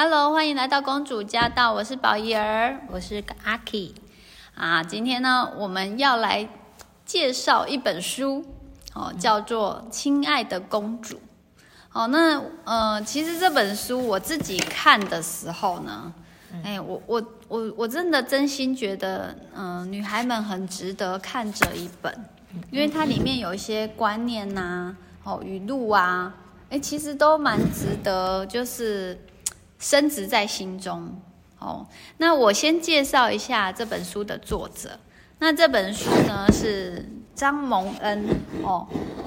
Hello，欢迎来到公主驾到，我是宝仪儿，我是阿 Key 啊。今天呢，我们要来介绍一本书，哦，叫做《亲爱的公主》。哦，那呃，其实这本书我自己看的时候呢，哎，我我我我真的真心觉得，嗯、呃，女孩们很值得看这一本，因为它里面有一些观念呐、啊，哦，语录啊，哎，其实都蛮值得，就是。深植在心中。哦，那我先介绍一下这本书的作者。那这本书呢是张蒙恩。哦，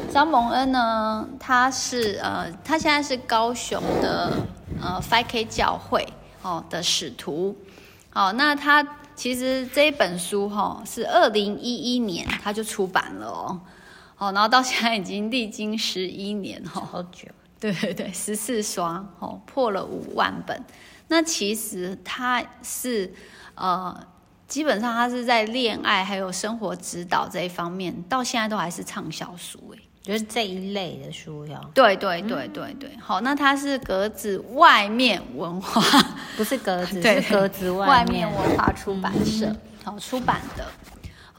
张蒙恩呢，他是呃，他现在是高雄的呃 5K 教会哦的使徒。哦，那他其实这一本书哈、哦、是二零一一年他就出版了哦。哦，然后到现在已经历经十一年哈，好久。对对对，十四刷哦，破了五万本。那其实他是呃，基本上他是在恋爱还有生活指导这一方面，到现在都还是畅销书哎，就是这一类的书哟。对对对对对，好，那他是格子外面文化，不是格子，是格子外面，外面文化出版社好出版的。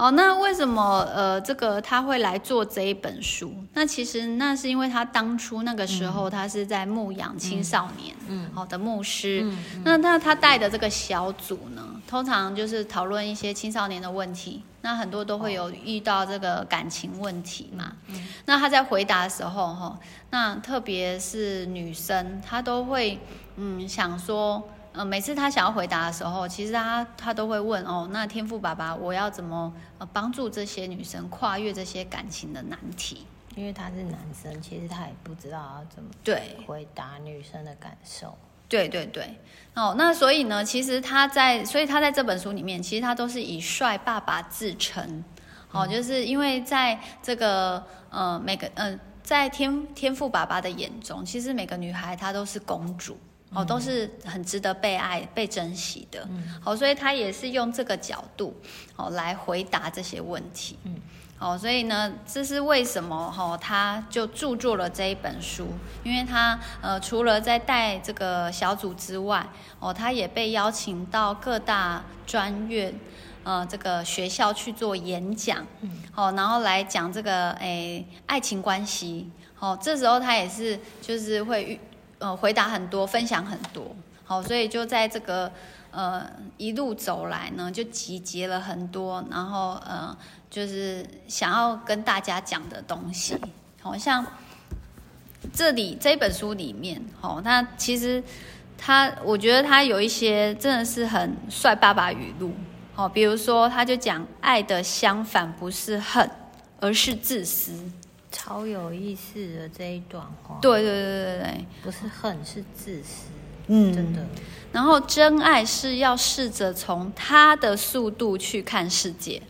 好，那为什么呃，这个他会来做这一本书？那其实那是因为他当初那个时候他是在牧养青少年，嗯，好的牧师。嗯嗯、那那他带的这个小组呢，通常就是讨论一些青少年的问题。那很多都会有遇到这个感情问题嘛。嗯、那他在回答的时候，哈，那特别是女生，她都会嗯想说。呃，每次他想要回答的时候，其实他他都会问哦，那天赋爸爸，我要怎么呃帮助这些女生跨越这些感情的难题？因为他是男生，其实他也不知道要怎么对回答女生的感受。对对对，哦，那所以呢，其实他在，所以他在这本书里面，其实他都是以帅爸爸自称，哦，就是因为在这个呃每个嗯、呃，在天天赋爸爸的眼中，其实每个女孩她都是公主。哦，都是很值得被爱、被珍惜的。嗯，好，所以他也是用这个角度，哦，来回答这些问题。嗯，好，所以呢，这是为什么？哈，他就著作了这一本书，因为他呃，除了在带这个小组之外，哦，他也被邀请到各大专院，呃，这个学校去做演讲。嗯，好，然后来讲这个诶爱情关系。哦，这时候他也是就是会遇。呃，回答很多，分享很多，好，所以就在这个呃一路走来呢，就集结了很多，然后呃，就是想要跟大家讲的东西，好像这里这本书里面，好，他其实他，我觉得他有一些真的是很帅爸爸语录，好，比如说他就讲爱的相反不是恨，而是自私。超有意思的这一段话，对对对对对，不是恨，是自私，嗯，真的。然后真爱是要试着从他的速度去看世界。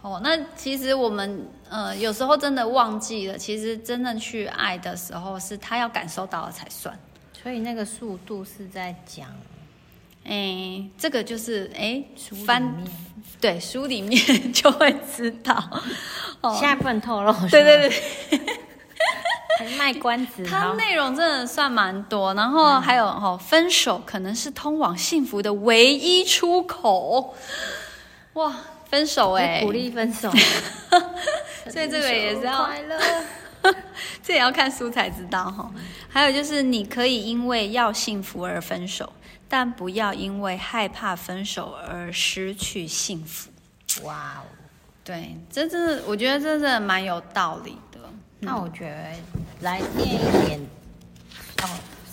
哦，那其实我们呃有时候真的忘记了，其实真正去爱的时候，是他要感受到了才算。所以那个速度是在讲。哎，这个就是哎，翻对书里面 就会知道。哦，现在不能透露。对对对，还卖关子。它内容真的算蛮多，然后还有哦，分手可能是通往幸福的唯一出口。哇，分手哎，鼓励分手。所以这个也是要快乐，这也要看书才知道哈。还有就是，你可以因为要幸福而分手。但不要因为害怕分手而失去幸福。哇哦，对，这真的，我觉得这真的蛮有道理的。那我觉得来念一点哦，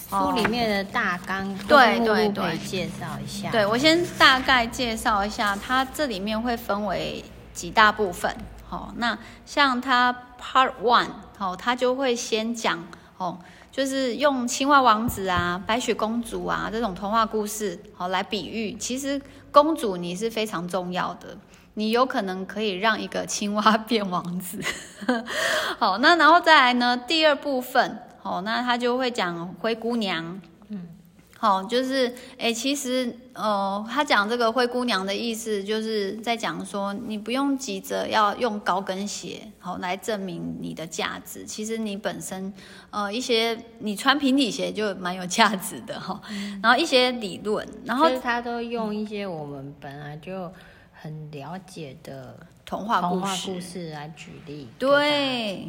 书里面的大纲，对对对，介绍一下。对，我先大概介绍一下，它这里面会分为几大部分。好，那像它 Part One，好，它就会先讲哦。就是用青蛙王子啊、白雪公主啊这种童话故事，好来比喻。其实公主你是非常重要的，你有可能可以让一个青蛙变王子。好，那然后再来呢？第二部分，好，那他就会讲灰姑娘。嗯，好，就是哎，其实呃，他讲这个灰姑娘的意思，就是在讲说，你不用急着要用高跟鞋，好来证明你的价值。其实你本身呃一些，你穿平底鞋就蛮有价值的哈。然后一些理论，然后他都用一些我们本来就很了解的童话故事来举例。对。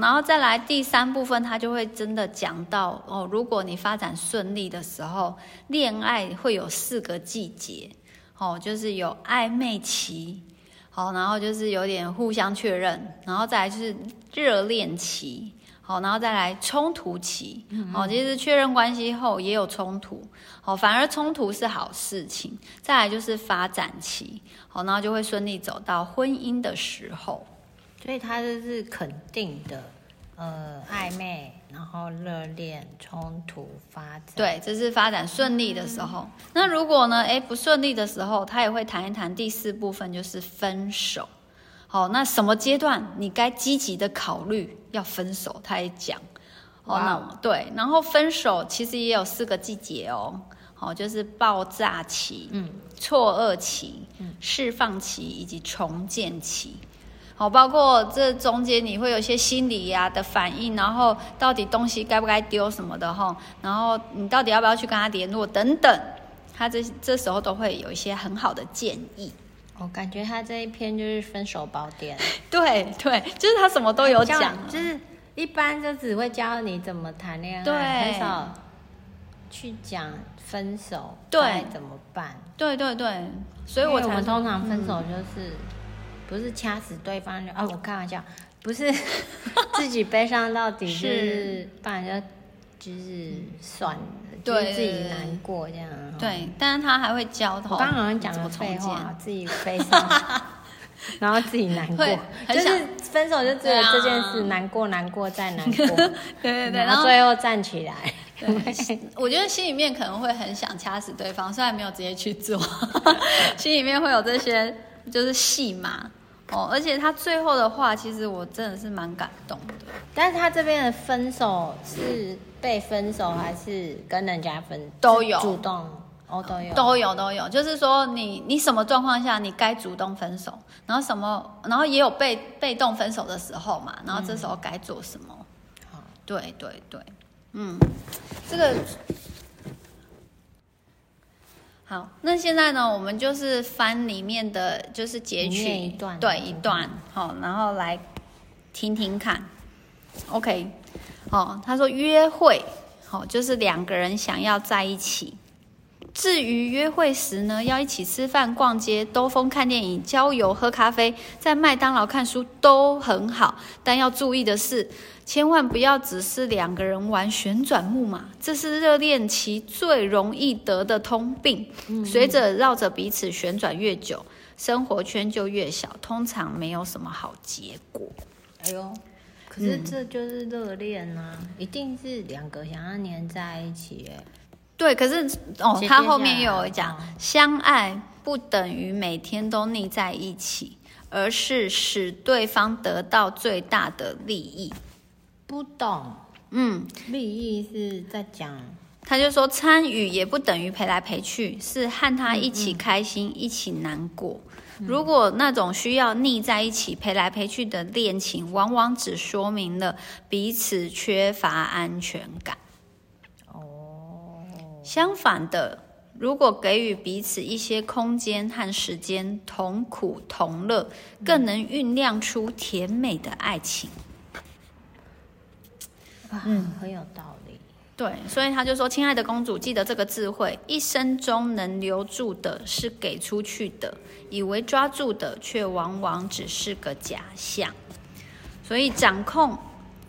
然后再来第三部分，他就会真的讲到哦，如果你发展顺利的时候，恋爱会有四个季节，哦，就是有暧昧期，好，然后就是有点互相确认，然后再来就是热恋期，好，然后再来冲突期，哦，其实确认关系后也有冲突，好，反而冲突是好事情，再来就是发展期，好，然后就会顺利走到婚姻的时候。所以他就是肯定的，呃，暧昧，然后热恋、冲突、发展。对，这是发展顺利的时候。嗯、那如果呢？哎，不顺利的时候，他也会谈一谈第四部分，就是分手。好，那什么阶段你该积极的考虑要分手？他也讲。哦，那对，然后分手其实也有四个季节哦。好，就是爆炸期、嗯，错愕期、嗯，释放期以及重建期。好，包括这中间你会有一些心理呀、啊、的反应，然后到底东西该不该丢什么的哈，然后你到底要不要去跟他联络等等，他这这时候都会有一些很好的建议。我感觉他这一篇就是分手宝典。对对，就是他什么都有讲，就是一般就只会教你怎么谈恋爱，对，很少去讲分手对怎么办。对对对，所以我们通常分手就是。嗯不是掐死对方就哦，我开玩笑，不是 自己悲伤到底，就是不然就就是算了，就是自己难过这样。对，但是他还会教他。我刚刚好像讲了废话，自己悲伤，然后自己难过，就是分手就只有这件事，难过难过再难过，对 对对，然后最后站起来。对，我觉得心里面可能会很想掐死对方，虽然没有直接去做，心里面会有这些就是戏码。哦，而且他最后的话，其实我真的是蛮感动的。但是他这边的分手是被分手，还是跟人家分？都有主动哦，都有都有都有。就是说你，你你什么状况下你该主动分手，然后什么，然后也有被被动分手的时候嘛，然后这时候该做什么？对对对，嗯，这个。好，那现在呢，我们就是翻里面的就是截取一段，对一段，好，然后来听听看。OK，哦，他说约会，好，就是两个人想要在一起。至于约会时呢，要一起吃饭、逛街、兜风、看电影、郊游、喝咖啡，在麦当劳看书都很好，但要注意的是。千万不要只是两个人玩旋转木马，这是热恋期最容易得的通病。随着绕着彼此旋转越久，生活圈就越小，通常没有什么好结果。哎呦，可是这就是热恋啊，嗯，一定是两个想要黏在一起。哎，对，可是哦，他后面又有讲，相爱不等于每天都腻在一起，而是使对方得到最大的利益。不懂，嗯，利益是在讲，他就说参与也不等于陪来陪去，是和他一起开心，嗯嗯，一起难过。如果那种需要腻在一起陪来陪去的恋情，往往只说明了彼此缺乏安全感。哦，相反的，如果给予彼此一些空间和时间，同苦同乐，更能酝酿出甜美的爱情。嗯，很有道理。对，所以他就说：“亲爱的公主，记得这个智慧，一生中能留住的是给出去的，以为抓住的却往往只是个假象。所以掌控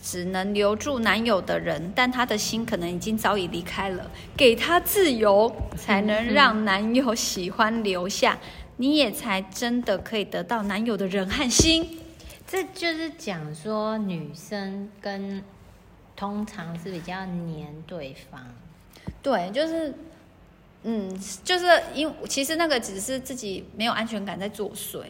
只能留住男友的人，但他的心可能已经早已离开了。给他自由，才能让男友喜欢留下，你也才真的可以得到男友的人和心。这就是讲说女生跟。”通常是比较黏对方，对，就是，嗯，就是因其实那个只是自己没有安全感在作祟，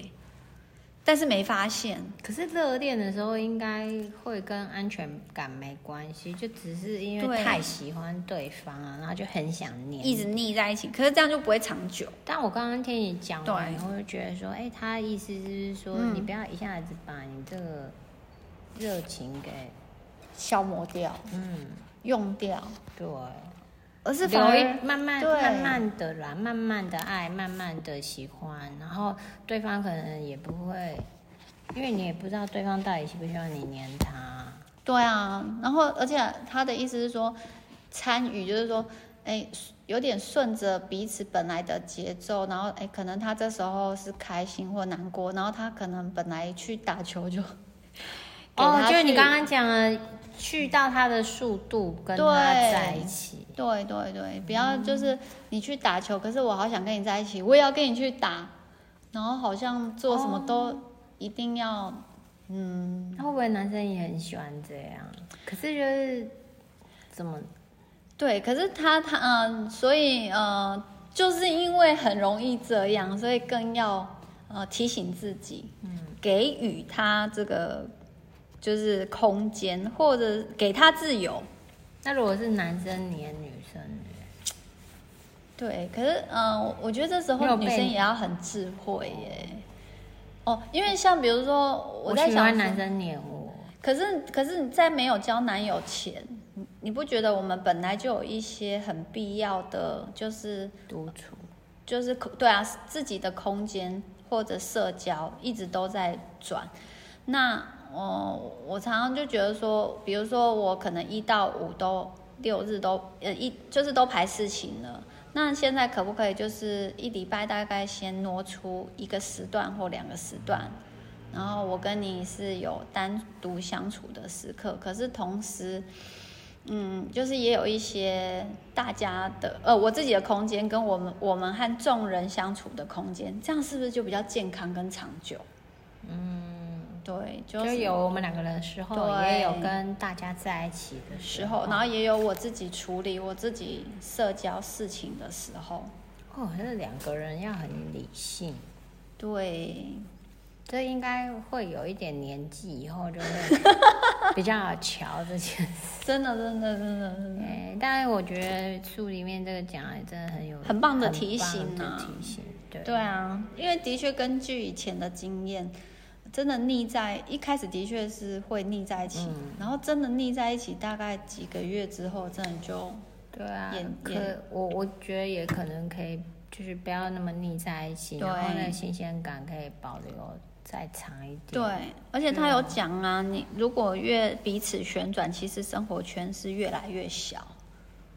但是没发现。可是热恋的时候应该会跟安全感没关系，就只是因为太喜欢对方啊，然后就很想黏，一直腻在一起。可是这样就不会长久。但我刚刚听你讲完以后，就觉得说，哎，他的意思就是说，嗯、你不要一下子把你这个热情给消磨掉，嗯，用掉，对。而是反而慢慢慢慢的啦，慢慢的爱，慢慢的喜欢，然后对方可能也不会，因为你也不知道对方到底喜不喜欢你黏他。对啊，然后而且他的意思是说，参与就是说，哎，有点顺着彼此本来的节奏，然后哎，可能他这时候是开心或难过，然后他可能本来去打球就，哦，就是你刚刚讲的。去到他的速度跟他在一起，对对对，不要就是你去打球，可是我好想跟你在一起，我也要跟你去打，然后好像做什么都一定要，嗯，会不会男生也很喜欢这样？可是就是怎么？对，可是他他嗯，所以呃，就是因为很容易这样，所以更要呃提醒自己，嗯，给予他这个。就是空间，或者给他自由。那如果是男生黏女生呢？对，可是嗯、呃，我觉得这时候女生也要很智慧耶。哦，因为像比如说，我在想男生黏我。可是，可是你在没有交男友前，你不觉得我们本来就有一些很必要的，就是独处，就是对啊，自己的空间或者社交一直都在转，那。哦，我常常就觉得说，比如说我可能一到五都六日都呃一就是都排事情了，那现在可不可以就是一礼拜大概先挪出一个时段或两个时段，然后我跟你是有单独相处的时刻，可是同时，嗯，就是也有一些大家的呃我自己的空间跟我们我们和众人相处的空间，这样是不是就比较健康跟长久？嗯。对，就有我们两个人的时候，也有跟大家在一起的时候，然后也有我自己处理我自己社交事情的时候。哦，那两个人要很理性。对，这应该会有一点年纪以后就会 比较好乔这件事。真的，真的，真的，真的。哎，但是我觉得书里面这个讲的真的很有很棒的提醒啊，提醒。对，对啊，因为的确根据以前的经验。真的腻在一开始的确是会腻在一起，嗯、然后真的腻在一起，大概几个月之后，真的就对啊。可我我觉得也可能可以，就是不要那么腻在一起，然后那个新鲜感可以保留再长一点。对，而且他有讲啊，你如果越彼此旋转，其实生活圈是越来越小。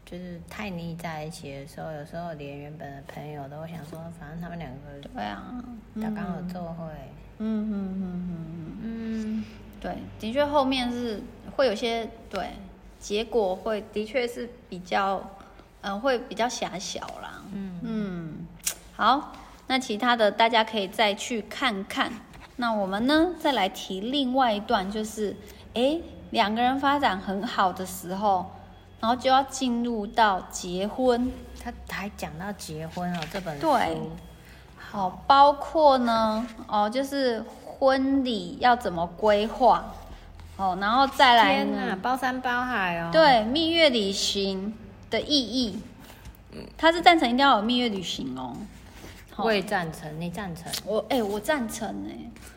就是太腻在一起的时候，有时候连原本的朋友都会想说，反正他们两个对啊，他刚好做会。嗯嗯嗯嗯嗯嗯，对，的确后面是会有些对结果会的确是比较，嗯、呃，会比较狭小啦。嗯嗯，好，那其他的大家可以再去看看。那我们呢，再来提另外一段，就是哎，两个人发展很好的时候，然后就要进入到结婚。他还讲到结婚哦，这本书。对。哦，包括呢，哦，就是婚礼要怎么规划，哦，然后再来天哪，包山包海哦。对，蜜月旅行的意义，他是赞成一定要有蜜月旅行哦。我也赞成，你赞成？我哎、欸，我赞成哎。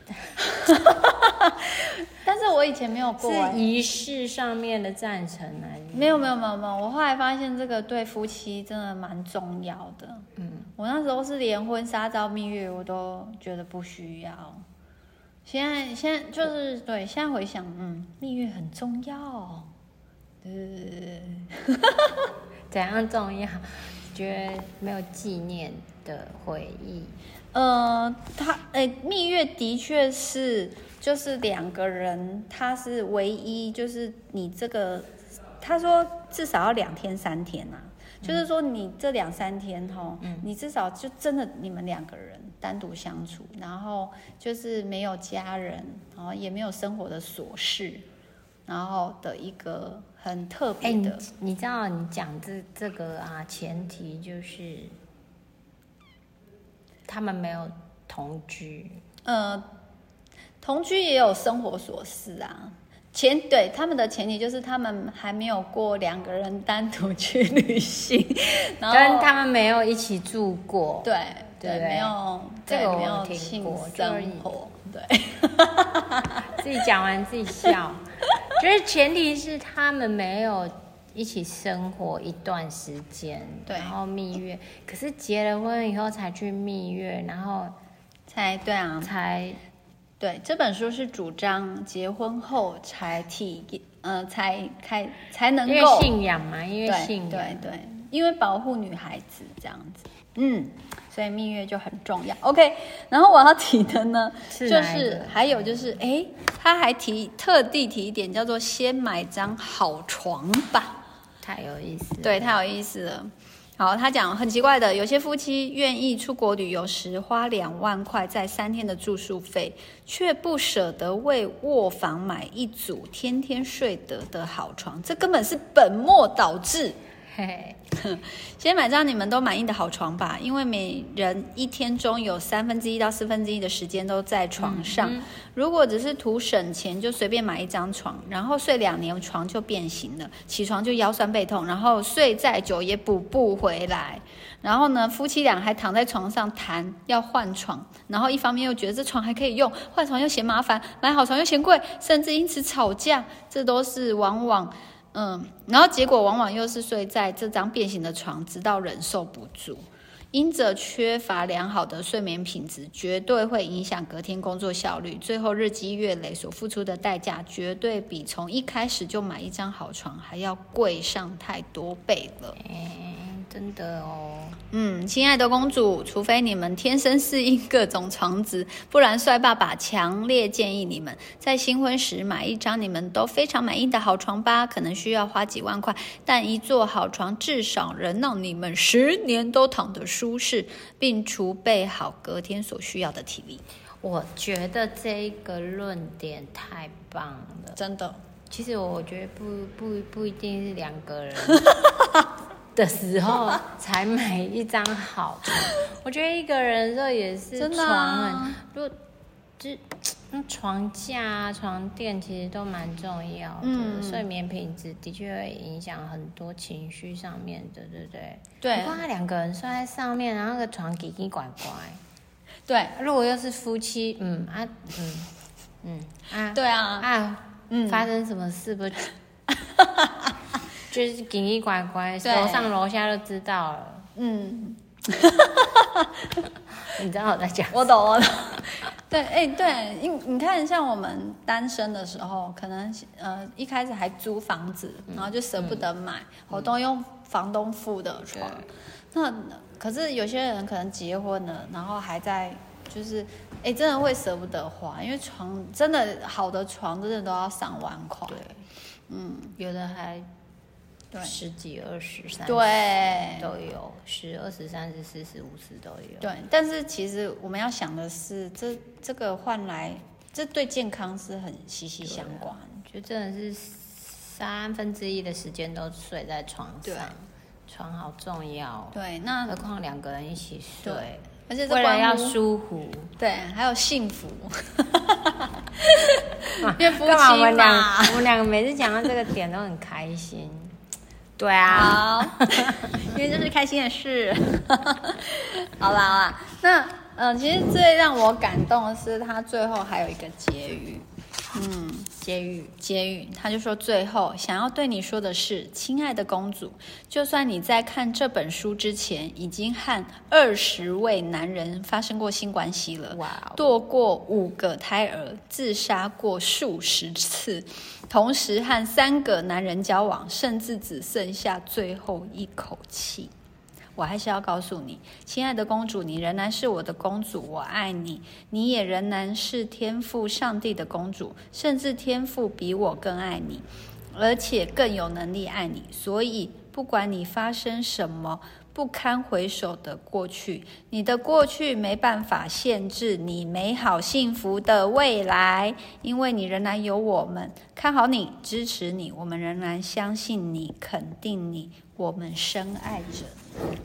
但是我以前没有过，是仪式上面的赞成啊。没有没有没有没有，我后来发现这个对夫妻真的蛮重要的。嗯。我那时候是连婚纱照蜜月我都觉得不需要，现在现在就是对，现在回想，嗯，蜜月很重要，对对对对，怎样重要？觉得没有纪念的回忆。呃，他哎、欸，蜜月的确是就是两个人，他是唯一，就是你这个，他说至少要两天三天呐、啊。就是说，你这两三天哈，嗯、你至少就真的你们两个人单独相处，然后就是没有家人，然后也没有生活的琐事，然后的一个很特别的。你知道，你讲这这个啊，前提就是他们没有同居。呃，同居也有生活琐事啊。前对他们的前提就是他们还没有过两个人单独去旅行，然后跟他们没有一起住过。对对，对，没有这个没有听过。生活对，自己讲完自己笑。就是前提是他们没有一起生活一段时间，对，然后蜜月。可是结了婚以后才去蜜月，然后才对啊，才。对，这本书是主张结婚后才体验，呃，才开才能够信仰嘛，因为信仰，对对，对，因为保护女孩子这样子，嗯，所以蜜月就很重要。OK，然后我要提的呢，是就是还有就是，哎，他还提特地提一点，叫做先买张好床吧，太有意思，对，太有意思了。好，他讲很奇怪的，有些夫妻愿意出国旅游时花两万块在三天的住宿费，却不舍得为卧房买一组天天睡得的好床，这根本是本末倒置。嘿嘿，先买张你们都满意的好床吧，因为每人一天中有三分之一到四分之一的时间都在床上。嗯嗯、如果只是图省钱，就随便买一张床，然后睡两年床就变形了，起床就腰酸背痛，然后睡再久也补不回来。然后呢，夫妻俩还躺在床上谈要换床，然后一方面又觉得这床还可以用，换床又嫌麻烦，买好床又嫌贵，甚至因此吵架。这都是往往。嗯，然后结果往往又是睡在这张变形的床，直到忍受不住。因着缺乏良好的睡眠品质，绝对会影响隔天工作效率。最后日积月累所付出的代价，绝对比从一开始就买一张好床还要贵上太多倍了。真的哦，嗯，亲爱的公主，除非你们天生适应各种床子，不然帅爸爸强烈建议你们在新婚时买一张你们都非常满意的好床吧。可能需要花几万块，但一座好床至少能让你们十年都躺得舒适，并储备好隔天所需要的体力。我觉得这个论点太棒了，真的。其实我觉得不不不一定是两个人。的时候 才买一张好床，我觉得一个人这也是床很，啊、如果就那床架啊、床垫其实都蛮重要的，嗯、睡眠品质的确会影响很多情绪上面的，对不对？对。不然两个人睡在上面，然后那个床奇奇怪怪。对。如果又是夫妻，嗯啊，嗯嗯啊，对啊啊，嗯，发生什么事不？就是奇奇怪怪，楼上楼下都知道了。嗯，你知道我在讲？我懂，我懂。对，哎、欸，对，你你看，像我们单身的时候，可能呃一开始还租房子，然后就舍不得买，我、嗯、都用房东付的床。那可是有些人可能结婚了，然后还在就是，哎、欸，真的会舍不得花，因为床真的好的床真的都要上万块。对，嗯，有的还。十几、二十、三十，对，都有十、二十、三十、四十、五十都有。对，但是其实我们要想的是，这这个换来，这对健康是很息息相关。就真的是三分之一的时间都睡在床上，床好重要。对，那何况两个人一起睡，对，而且为了要舒服，对，还有幸福。因为夫妻嘛，我们两我们两个每次讲到这个点都很开心。对啊，因为这是开心的事。好啦好啦，那嗯、呃，其实最让我感动的是他最后还有一个结语。嗯，结语结语，他就说最后想要对你说的是，亲爱的公主，就算你在看这本书之前已经和二十位男人发生过性关系了，哇，堕过五个胎儿，自杀过数十次。同时和三个男人交往，甚至只剩下最后一口气，我还是要告诉你，亲爱的公主，你仍然是我的公主，我爱你，你也仍然是天父上帝的公主，甚至天父比我更爱你，而且更有能力爱你。所以，不管你发生什么。不堪回首的过去，你的过去没办法限制你美好幸福的未来，因为你仍然有我们看好你、支持你，我们仍然相信你、肯定你，我们深爱着。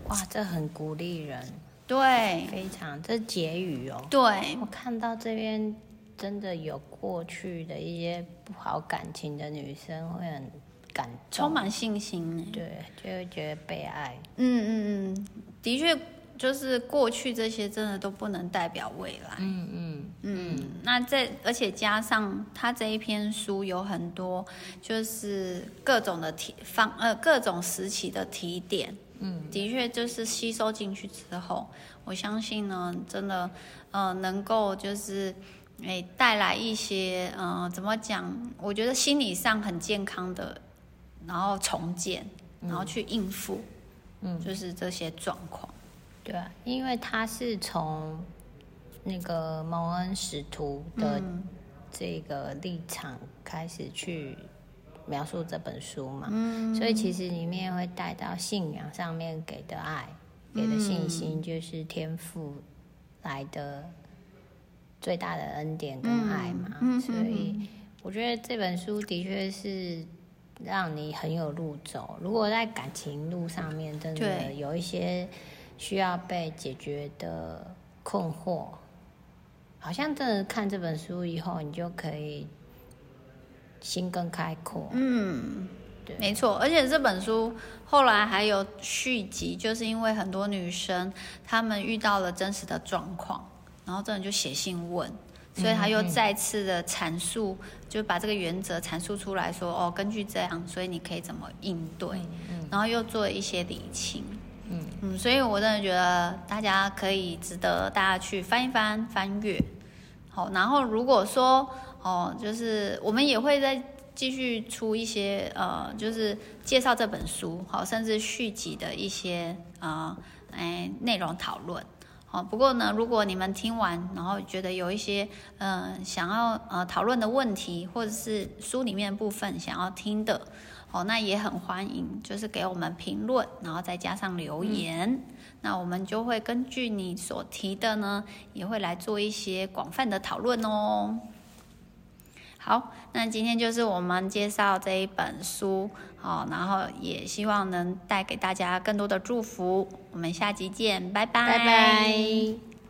哇，这很鼓励人，对，非常，这是结语哦。对，我看到这边真的有过去的一些不好感情的女生会很感动，充满信心，对，就会觉得被爱。嗯嗯嗯，的确。就是过去这些真的都不能代表未来。嗯嗯嗯。那这而且加上他这一篇书有很多，就是各种的提方呃各种时期的提点。嗯。的确就是吸收进去之后，我相信呢，真的呃能够就是诶带来一些呃怎么讲？我觉得心理上很健康的，然后重建，然后去应付，嗯，就是这些状况。对啊，因为他是从那个蒙恩使徒的这个立场开始去描述这本书嘛，嗯，所以其实里面会带到信仰上面给的爱，给的信心，就是天父来的最大的恩典跟爱嘛，嗯，所以我觉得这本书的确是让你很有路走。如果在感情路上面，真的有一些。需要被解决的困惑，好像真的看这本书以后，你就可以心更开阔。嗯，对，没错。而且这本书后来还有续集，就是因为很多女生她们遇到了真实的状况，然后真的就写信问，所以他又再次的阐述，嗯、就把这个原则阐述出来说，哦，根据这样，所以你可以怎么应对，然后又做了一些理清。嗯，所以我真的觉得大家可以值得大家去翻一翻翻阅，好，然后如果说哦，就是我们也会再继续出一些呃，就是介绍这本书，好，甚至续集的一些呃，哎内容讨论，好，不过呢，如果你们听完然后觉得有一些嗯、想要呃讨论的问题，或者是书里面部分想要听的。哦，那也很欢迎，就是给我们评论，然后再加上留言，嗯、那我们就会根据你所提的呢，也会来做一些广泛的讨论哦。好，那今天就是我们介绍这一本书，好，然后也希望能带给大家更多的祝福。我们下集见，拜拜。拜拜。